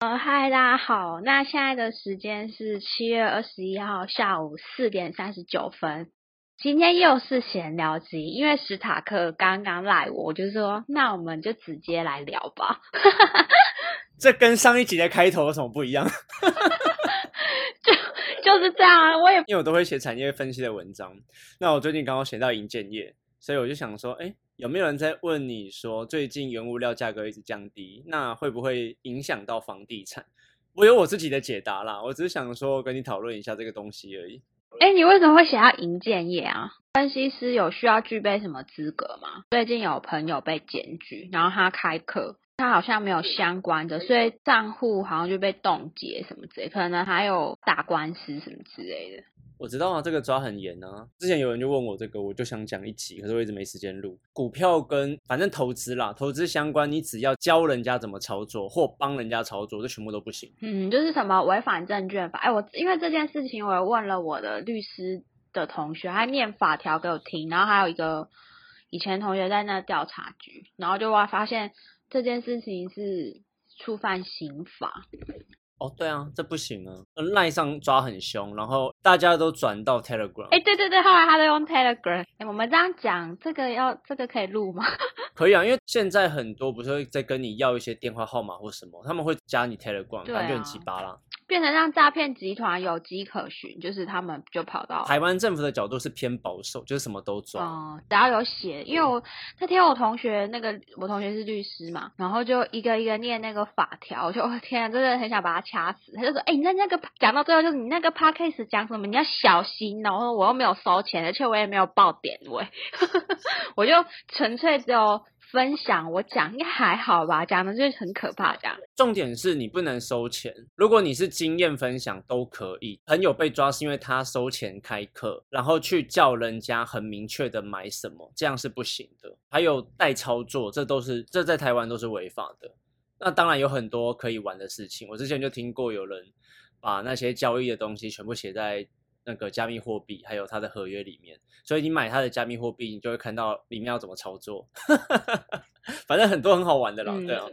呃，嗨，大家好。那现在的时间是七月二十一号下午四点三十九分。今天又是闲聊集，因为史塔克刚刚赖我，我就说那我们就直接来聊吧。这跟上一集的开头有什么不一样？就就是这样啊，我也因为我都会写产业分析的文章。那我最近刚好写到银建业，所以我就想说，哎，有没有人在问你说，最近原物料价格一直降低，那会不会影响到房地产？我有我自己的解答啦，我只是想说跟你讨论一下这个东西而已。哎，你为什么会想要银建业啊？分析师有需要具备什么资格吗？最近有朋友被检举，然后他开课。他好像没有相关的，所以账户好像就被冻结什么之类，可能还有打官司什么之类的。我知道啊，这个抓很严啊。之前有人就问我这个，我就想讲一集，可是我一直没时间录。股票跟反正投资啦，投资相关，你只要教人家怎么操作或帮人家操作，这全部都不行。嗯，就是什么违反证券法。哎，我因为这件事情，我问了我的律师的同学，他念法条给我听，然后还有一个以前同学在那调查局，然后就哇发现。这件事情是触犯刑法哦，对啊，这不行啊！赖上抓很凶，然后大家都转到 Telegram。哎，对对对，后来他都用 Telegram。哎，我们这样讲，这个要这个可以录吗？可以啊，因为现在很多不是会在跟你要一些电话号码或什么，他们会加你 Telegram，反正就很奇葩啦。变成让诈骗集团有机可循，就是他们就跑到台湾政府的角度是偏保守，就是什么都抓。哦，只要有写，因为我那天我同学那个我同学是律师嘛，然后就一个一个念那个法条，我就天啊，真的很想把他掐死。他就说：“哎，你那那个讲到最后，就是你那个 p a c k a s e 讲什么？你要小心哦。”我说：“我又没有收钱，而且我也没有报点位，我就纯粹只有。”分享我讲应该还好吧，讲的就是很可怕这样。重点是你不能收钱，如果你是经验分享都可以。朋友被抓是因为他收钱开课，然后去叫人家很明确的买什么，这样是不行的。还有代操作，这都是这在台湾都是违法的。那当然有很多可以玩的事情，我之前就听过有人把那些交易的东西全部写在。那个加密货币还有它的合约里面，所以你买它的加密货币，你就会看到里面要怎么操作。反正很多很好玩的啦，对啊。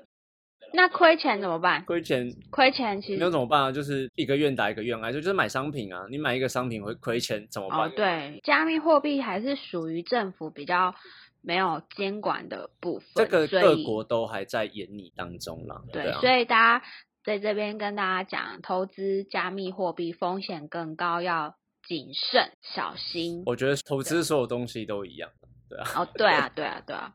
那亏钱怎么办？亏钱，亏钱其实没有怎么办啊？就是一个愿打一个愿挨，就就是买商品啊。你买一个商品会亏钱怎么办？对，加密货币还是属于政府比较没有监管的部分，这个各国都还在演拟当中啦。对，所以大家在这边跟大家讲，投资加密货币风险更高，要。谨慎小心，我觉得投资所有东西都一样，对啊。哦，对啊，对啊，对啊。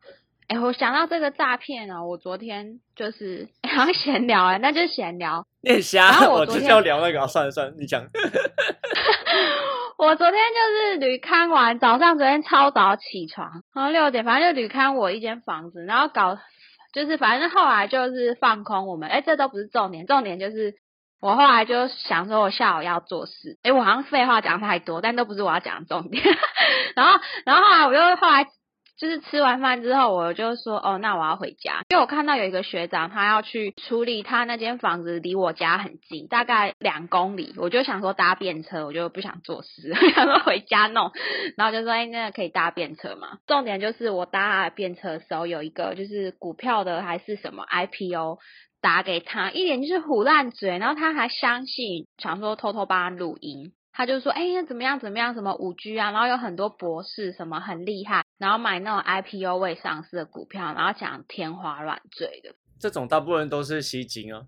哎，我想到这个诈骗啊，我昨天就是 好像闲聊哎，那就闲聊。念瞎，我就是要聊那个，算了算了，你讲。我昨天就是旅看完，早上昨天超早起床，然后六点，反正就旅看我一间房子，然后搞就是反正后来就是放空我们，哎，这都不是重点，重点就是。我后来就想说，我下午要做事。诶我好像废话讲太多，但都不是我要讲的重点。然后，然后后来我就后来就是吃完饭之后，我就说，哦，那我要回家，因为我看到有一个学长他要去处理他那间房子，离我家很近，大概两公里。我就想说搭便车，我就不想做事，想说回家弄。然后就说，哎，那可以搭便车吗？重点就是我搭便车的时候，有一个就是股票的还是什么 IPO。打给他，一脸就是胡烂嘴，然后他还相信，想说偷偷帮他录音，他就说，哎，呀怎么样怎么样，什么五 G 啊，然后有很多博士什么很厉害，然后买那种 IPO 未上市的股票，然后讲天花乱坠的，这种大部分都是吸金啊。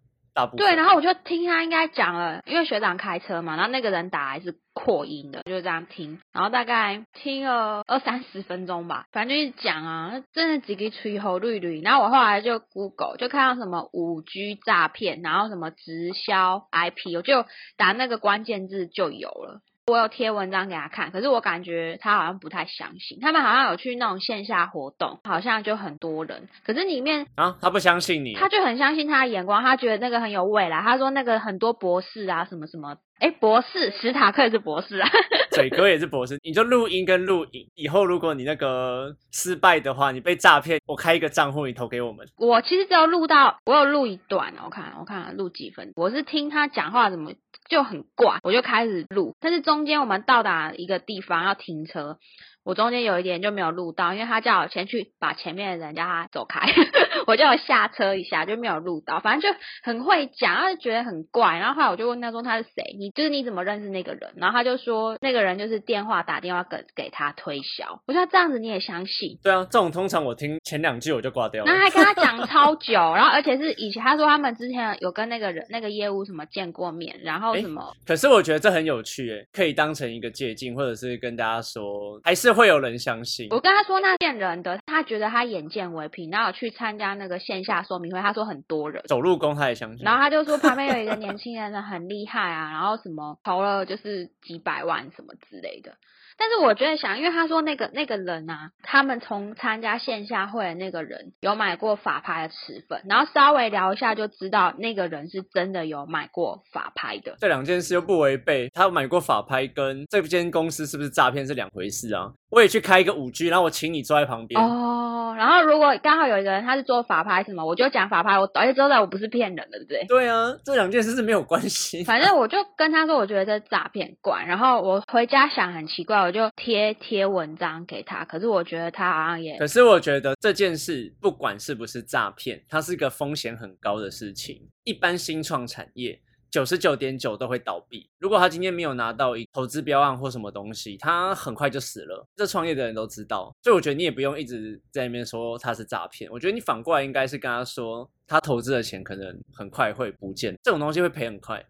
对，然后我就听他应该讲了，因为学长开车嘛，然后那个人打来是扩音的，就这样听，然后大概听了二三十分钟吧，反正就是讲啊，真的几个吹吼绿绿，然后我后来就 Google 就看到什么五 G 诈骗，然后什么直销 IP，我就打那个关键字就有了。我有贴文章给他看，可是我感觉他好像不太相信。他们好像有去那种线下活动，好像就很多人，可是里面啊，他不相信你，他就很相信他的眼光，他觉得那个很有未来。他说那个很多博士啊，什么什么，哎，博士史塔克也是博士啊，嘴哥也是博士。你就录音跟录影，以后如果你那个失败的话，你被诈骗，我开一个账户，你投给我们。我其实只有录到，我有录一段，我看我看录几分，我是听他讲话怎么。就很怪，我就开始录，但是中间我们到达一个地方要停车，我中间有一点就没有录到，因为他叫我先去把前面的人叫他走开，我就有下车一下就没有录到，反正就很会讲，然后就觉得很怪，然后后来我就问他说他是谁，你就是你怎么认识那个人？然后他就说那个人就是电话打电话给给他推销，我说这样子你也相信？对啊，这种通常我听前两句我就挂掉了。然后还跟他讲超久，然后而且是以前他说他们之前有跟那个人那个业务什么见过面，然后什么。可是我觉得这很有趣，诶，可以当成一个借鉴，或者是跟大家说，还是会有人相信。我跟他说那骗人的，他觉得他眼见为凭，然后去参加那个线下说明会，他说很多人走路工他也相信。然后他就说旁边有一个年轻人很厉害啊，然后什么投了就是几百万什么之类的。但是我觉得想，因为他说那个那个人啊，他们从参加线下会的那个人有买过法拍的持粉，然后稍微聊一下就知道那个人是真的有买过法拍的。这两件事又不违背，他买过法拍跟这间公司是不是诈骗是两回事啊？我也去开一个五 G，然后我请你坐在旁边哦。然后如果刚好有一个人他是做法拍什么，我就讲法拍，我而且知道我不是骗人的，对不对？对啊，这两件事是没有关系。反正我就跟他说，我觉得这诈骗怪。然后我回家想很奇怪，我就贴贴文章给他。可是我觉得他好像也……可是我觉得这件事不管是不是诈骗，它是一个风险很高的事情。一般新创产业。九十九点九都会倒闭。如果他今天没有拿到一投资标案或什么东西，他很快就死了。这创业的人都知道，所以我觉得你也不用一直在那边说他是诈骗。我觉得你反过来应该是跟他说，他投资的钱可能很快会不见，这种东西会赔很快。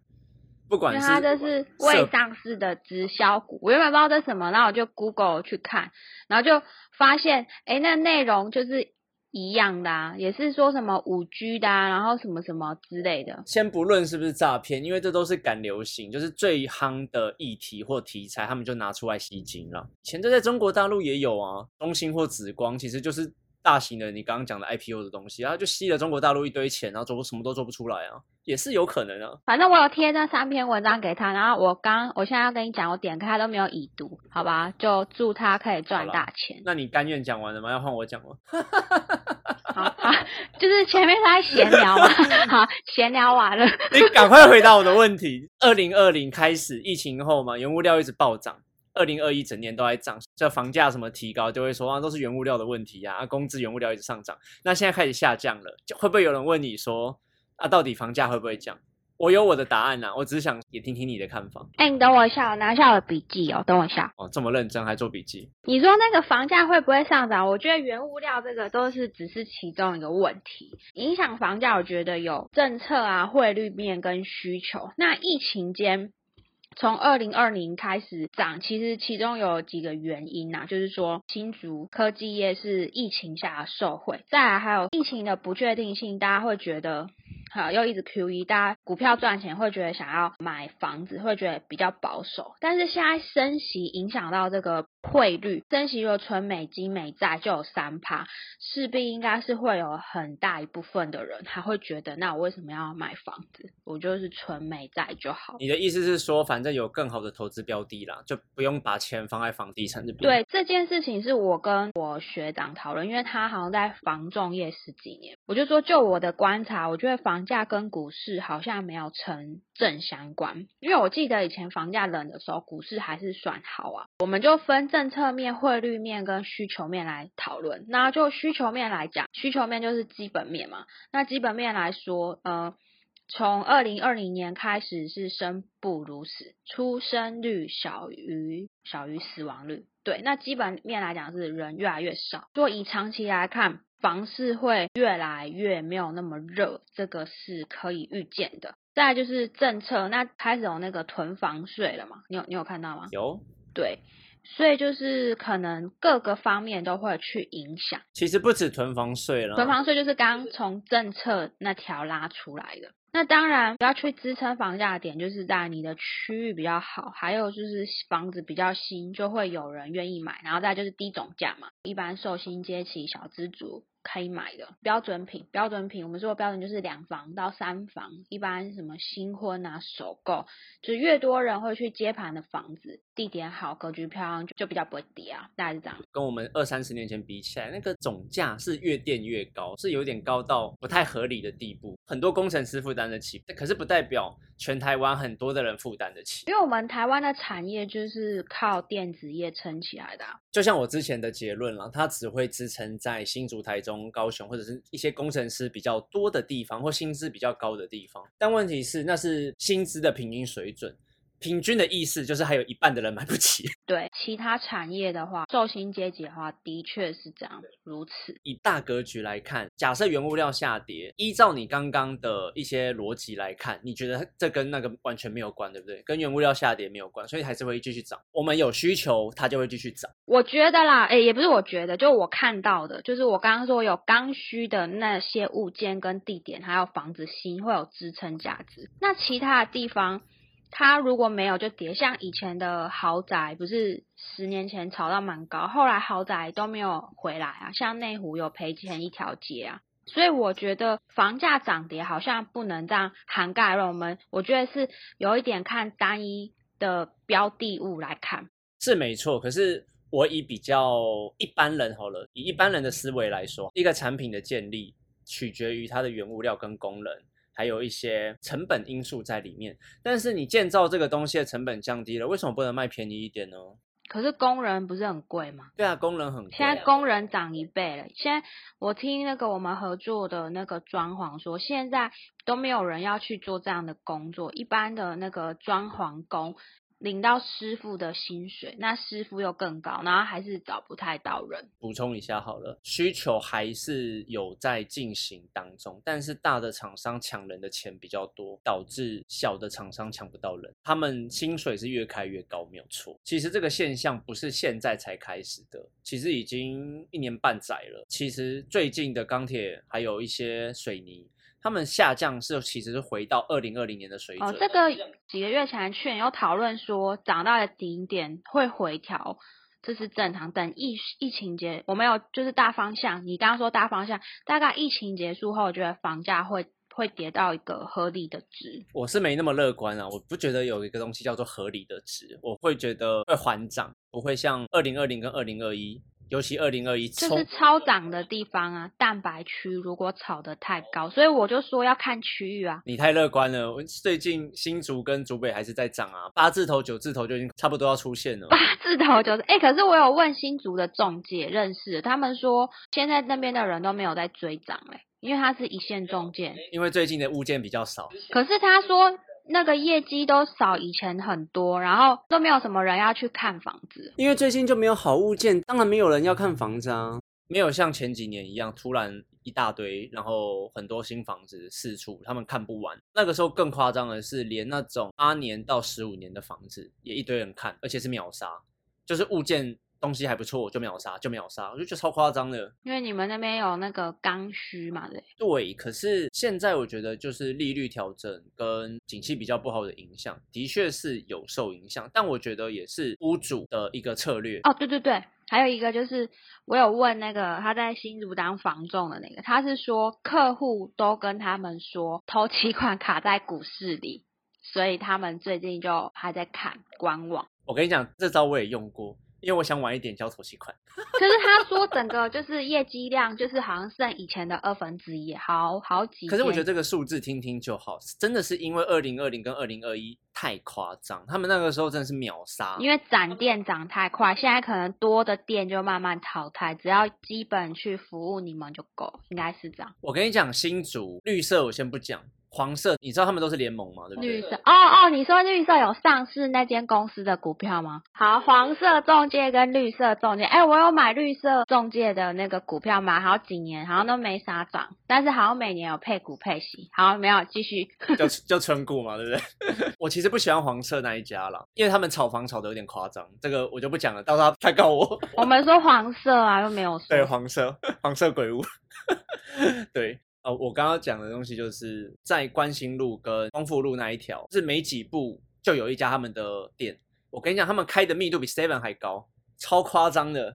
不管是他这是未上市的直销股，我原本不知道这什么，然后我就 Google 去看，然后就发现，哎，那内容就是。一样的啊，也是说什么五 G 的，啊，然后什么什么之类的。先不论是不是诈骗，因为这都是赶流行，就是最夯的议题或题材，他们就拿出来吸金了。以前这在中国大陆也有啊，中兴或紫光，其实就是大型的你刚刚讲的 IPO 的东西，然后就吸了中国大陆一堆钱，然后做什么都做不出来啊，也是有可能啊。反正我有贴那三篇文章给他，然后我刚我现在要跟你讲，我点开他都没有已读，好吧？就祝他可以赚大钱。那你甘愿讲完了吗？要换我讲吗？好，就是前面在闲聊嘛，好，闲聊完了，你赶快回答我的问题。二零二零开始疫情后嘛，原物料一直暴涨，二零二一整年都在涨，这房价什么提高，就会说啊，都是原物料的问题呀，啊，工资原物料一直上涨，那现在开始下降了，就会不会有人问你说，啊，到底房价会不会降？我有我的答案呐，我只是想也听听你的看法。哎，你等我一下，我拿下我的笔记哦。等我一下。哦，这么认真还做笔记？你说那个房价会不会上涨？我觉得原物料这个都是只是其中一个问题，影响房价，我觉得有政策啊、汇率面跟需求。那疫情间。从二零二零开始涨，其实其中有几个原因呐，就是说新竹科技业是疫情下的受惠，再来还有疫情的不确定性，大家会觉得好又一直 Q E，大家股票赚钱会觉得想要买房子会觉得比较保守，但是现在升息影响到这个。汇率升息，如果存美金美债就有三趴，势必应该是会有很大一部分的人，他会觉得，那我为什么要买房子？我就是存美债就好。你的意思是说，反正有更好的投资标的啦，就不用把钱放在房地产这边。对这件事情，是我跟我学长讨论，因为他好像在房仲业十几年，我就说，就我的观察，我觉得房价跟股市好像没有成正相关，因为我记得以前房价冷的时候，股市还是算好啊。我们就分。政策面、汇率面跟需求面来讨论。那就需求面来讲，需求面就是基本面嘛。那基本面来说，呃，从二零二零年开始是生不如死，出生率小于小于死亡率。对，那基本面来讲是人越来越少。若以长期来看，房市会越来越没有那么热，这个是可以预见的。再就是政策，那开始有那个囤房税了嘛？你有你有看到吗？有，对。所以就是可能各个方面都会去影响。其实不止囤房税了，囤房税就是刚从政策那条拉出来的。那当然要去支撑房价的点，就是在你的区域比较好，还有就是房子比较新，就会有人愿意买。然后再就是低总价嘛，一般受薪阶级小资族。可以买的标准品，标准品，我们说标准就是两房到三房，一般什么新婚啊、首购，就越多人会去接盘的房子，地点好、格局漂亮，就就比较不会跌啊，大概是这样。跟我们二三十年前比起来，那个总价是越垫越高，是有点高到不太合理的地步。很多工程师负担得起，可是不代表全台湾很多的人负担得起。因为我们台湾的产业就是靠电子业撑起来的啊、就像我之前的结论了，它只会支撑在新竹、台中、高雄或者是一些工程师比较多的地方或薪资比较高的地方。但问题是，那是薪资的平均水准。平均的意思就是还有一半的人买不起。对其他产业的话，受薪阶级的话，的确是这样如此。以大格局来看，假设原物料下跌，依照你刚刚的一些逻辑来看，你觉得这跟那个完全没有关，对不对？跟原物料下跌没有关，所以还是会继续涨。我们有需求，它就会继续涨。我觉得啦，诶，也不是我觉得，就我看到的，就是我刚刚说有刚需的那些物件跟地点，还有房子新会有支撑价值。那其他的地方，它如果没有就跌，像以前的豪宅，不是十年前炒到蛮高，后来豪宅都没有回来啊，像内湖有赔钱一条街啊。所以我觉得房价涨跌好像不能这样涵盖了。我们我觉得是有一点看单一的标的物来看。是没错，可是我以比较一般人好了，以一般人的思维来说，一个产品的建立取决于它的原物料跟工人，还有一些成本因素在里面。但是你建造这个东西的成本降低了，为什么不能卖便宜一点呢？可是工人不是很贵吗？对啊，工人很贵、啊。现在工人涨一倍了。现在我听那个我们合作的那个装潢说，现在都没有人要去做这样的工作，一般的那个装潢工。领到师傅的薪水，那师傅又更高，然后还是找不太到人。补充一下好了，需求还是有在进行当中，但是大的厂商抢人的钱比较多，导致小的厂商抢不到人，他们薪水是越开越高，没有错。其实这个现象不是现在才开始的，其实已经一年半载了。其实最近的钢铁还有一些水泥。他们下降是其实是回到二零二零年的水准。哦，这个几个月前去年有讨论说，涨到了顶点会回调，这是正常。等疫疫情结，我没有就是大方向。你刚刚说大方向，大概疫情结束后，我觉得房价会会跌到一个合理的值。我是没那么乐观啊，我不觉得有一个东西叫做合理的值，我会觉得会缓涨，不会像二零二零跟二零二一。尤其二零二一，这是超涨的地方啊！蛋白区如果炒得太高，所以我就说要看区域啊。你太乐观了，最近新竹跟竹北还是在涨啊，八字头、九字头就已经差不多要出现了。八字头九字，哎，可是我有问新竹的中介认识，他们说现在那边的人都没有在追涨嘞，因为它是一线中介。因为最近的物件比较少。可是他说。那个业绩都少以前很多，然后都没有什么人要去看房子，因为最近就没有好物件，当然没有人要看房子啊，没有像前几年一样突然一大堆，然后很多新房子四处，他们看不完。那个时候更夸张的是，连那种八年到十五年的房子也一堆人看，而且是秒杀，就是物件。东西还不错，就秒杀，就秒杀，我就觉得超夸张的。因为你们那边有那个刚需嘛，对。对，可是现在我觉得就是利率调整跟景气比较不好的影响，的确是有受影响，但我觉得也是屋主的一个策略。哦，对对对，还有一个就是我有问那个他在新竹当房仲的那个，他是说客户都跟他们说，头期款卡在股市里，所以他们最近就还在看观望。我跟你讲，这招我也用过。因为我想晚一点交头期款，可是他说整个就是业绩量就是好像剩以前的二分之一，好好几。可是我觉得这个数字听听就好，真的是因为二零二零跟二零二一太夸张，他们那个时候真的是秒杀。因为涨店涨太快，现在可能多的店就慢慢淘汰，只要基本去服务你们就够，应该是这样。我跟你讲，新竹绿色我先不讲。黄色，你知道他们都是联盟吗？对不对？绿色，哦哦，你说绿色有上市那间公司的股票吗？好，黄色中介跟绿色中介，哎，我有买绿色中介的那个股票，买好几年，好像都没啥涨，但是好像每年有配股配息。好，没有继续，就就 纯股嘛，对不对？我其实不喜欢黄色那一家了，因为他们炒房炒的有点夸张，这个我就不讲了，到时候他告我。我们说黄色啊，又没有说。对，黄色，黄色鬼屋，对。呃，我刚刚讲的东西就是在关心路跟光复路那一条，是没几步就有一家他们的店。我跟你讲，他们开的密度比 Seven 还高，超夸张的。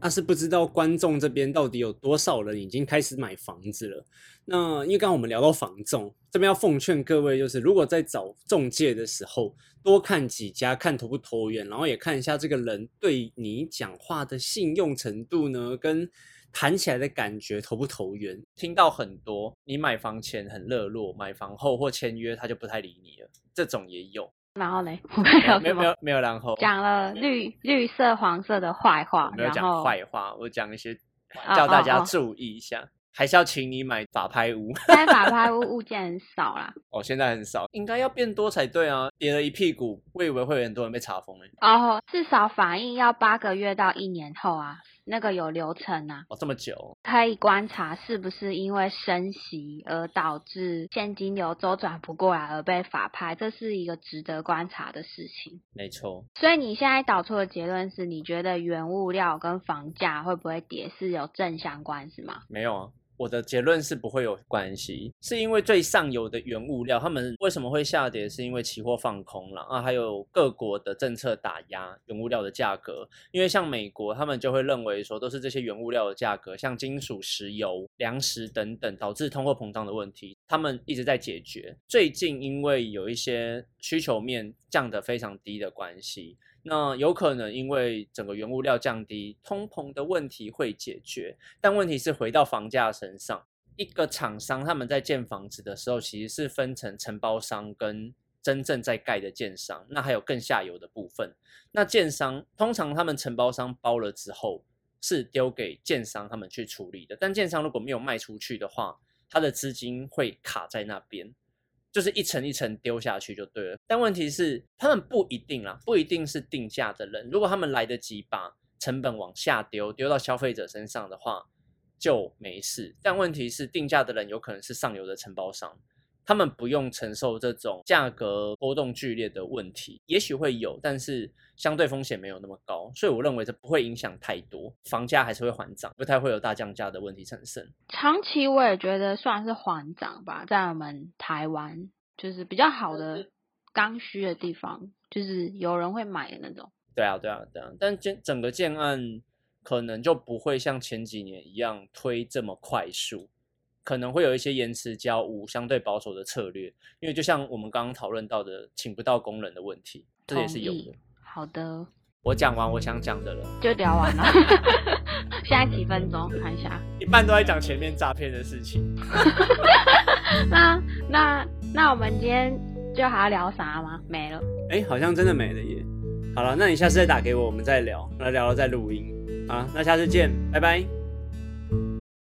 但是不知道观众这边到底有多少人已经开始买房子了。那因为刚刚我们聊到房仲，这边要奉劝各位，就是如果在找中介的时候，多看几家，看投不投缘，然后也看一下这个人对你讲话的信用程度呢，跟。谈起来的感觉投不投缘？听到很多你买房前很热络，买房后或签约他就不太理你了，这种也有。然后嘞，没有没有没有然后讲了绿绿色黄色的坏话，没有讲坏话，我讲一些哦叫大家注意一下，还是要请你买法拍屋。现在法拍屋物件很少啦。哦，现在很少，应该要变多才对啊！跌了一屁股，我以为会有很多人被查封诶。哦，至少反应要八个月到一年后啊，那个有流程啊，哦，这么久，可以观察是不是因为升息而导致现金流周转不过来而被法拍，这是一个值得观察的事情。没错。所以你现在导出的结论是，你觉得原物料跟房价会不会跌是有正相关是吗？没有啊，我的结论是不会有关系，是因为最上游的原物料，他们为什么会下跌？是因为期货放空了啊，还有各国的政策打压原物料的价格。因为像美国，他们就会认为说，都是这些原物料的价格，像金属、石油、粮食等等，导致通货膨胀的问题，他们一直在解决。最近因为有一些需求面降得非常低的关系，那有可能因为整个原物料降低，通膨的问题会解决，但问题是回到房价身上，一个厂商他们在建房子的时候，其实是分成承包商跟真正在盖的建商，那还有更下游的部分。那建商通常他们承包商包了之后，是丢给建商他们去处理的，但建商如果没有卖出去的话，他的资金会卡在那边。就是一层一层丢下去就对了。但问题是，他们不一定啦，不一定是定价的人。如果他们来得及把成本往下丢，丢到消费者身上的话，就没事。但问题是，定价的人有可能是上游的承包商，他们不用承受这种价格波动剧烈的问题，也许会有，但是相对风险没有那么高，所以我认为这不会影响太多，房价还是会缓涨，不太会有大降价的问题产生。长期我也觉得算是缓涨吧，在我们台湾就是比较好的刚需的地方，就是有人会买的那种。对啊，对啊，对啊，但建整个建案可能就不会像前几年一样推这么快速，可能会有一些延迟交屋、相对保守的策略，因为就像我们刚刚讨论到的，请不到工人的问题，这也是有的。好的，我讲完我想讲的了，就聊完了。现在几分钟？看一下。一半都在讲前面诈骗的事情。那那那我们今天就还要聊啥吗？没了。哎，好像真的没了耶。好了，那你下次再打给我，我们再聊，那聊了再录音。啊，那下次见，拜拜。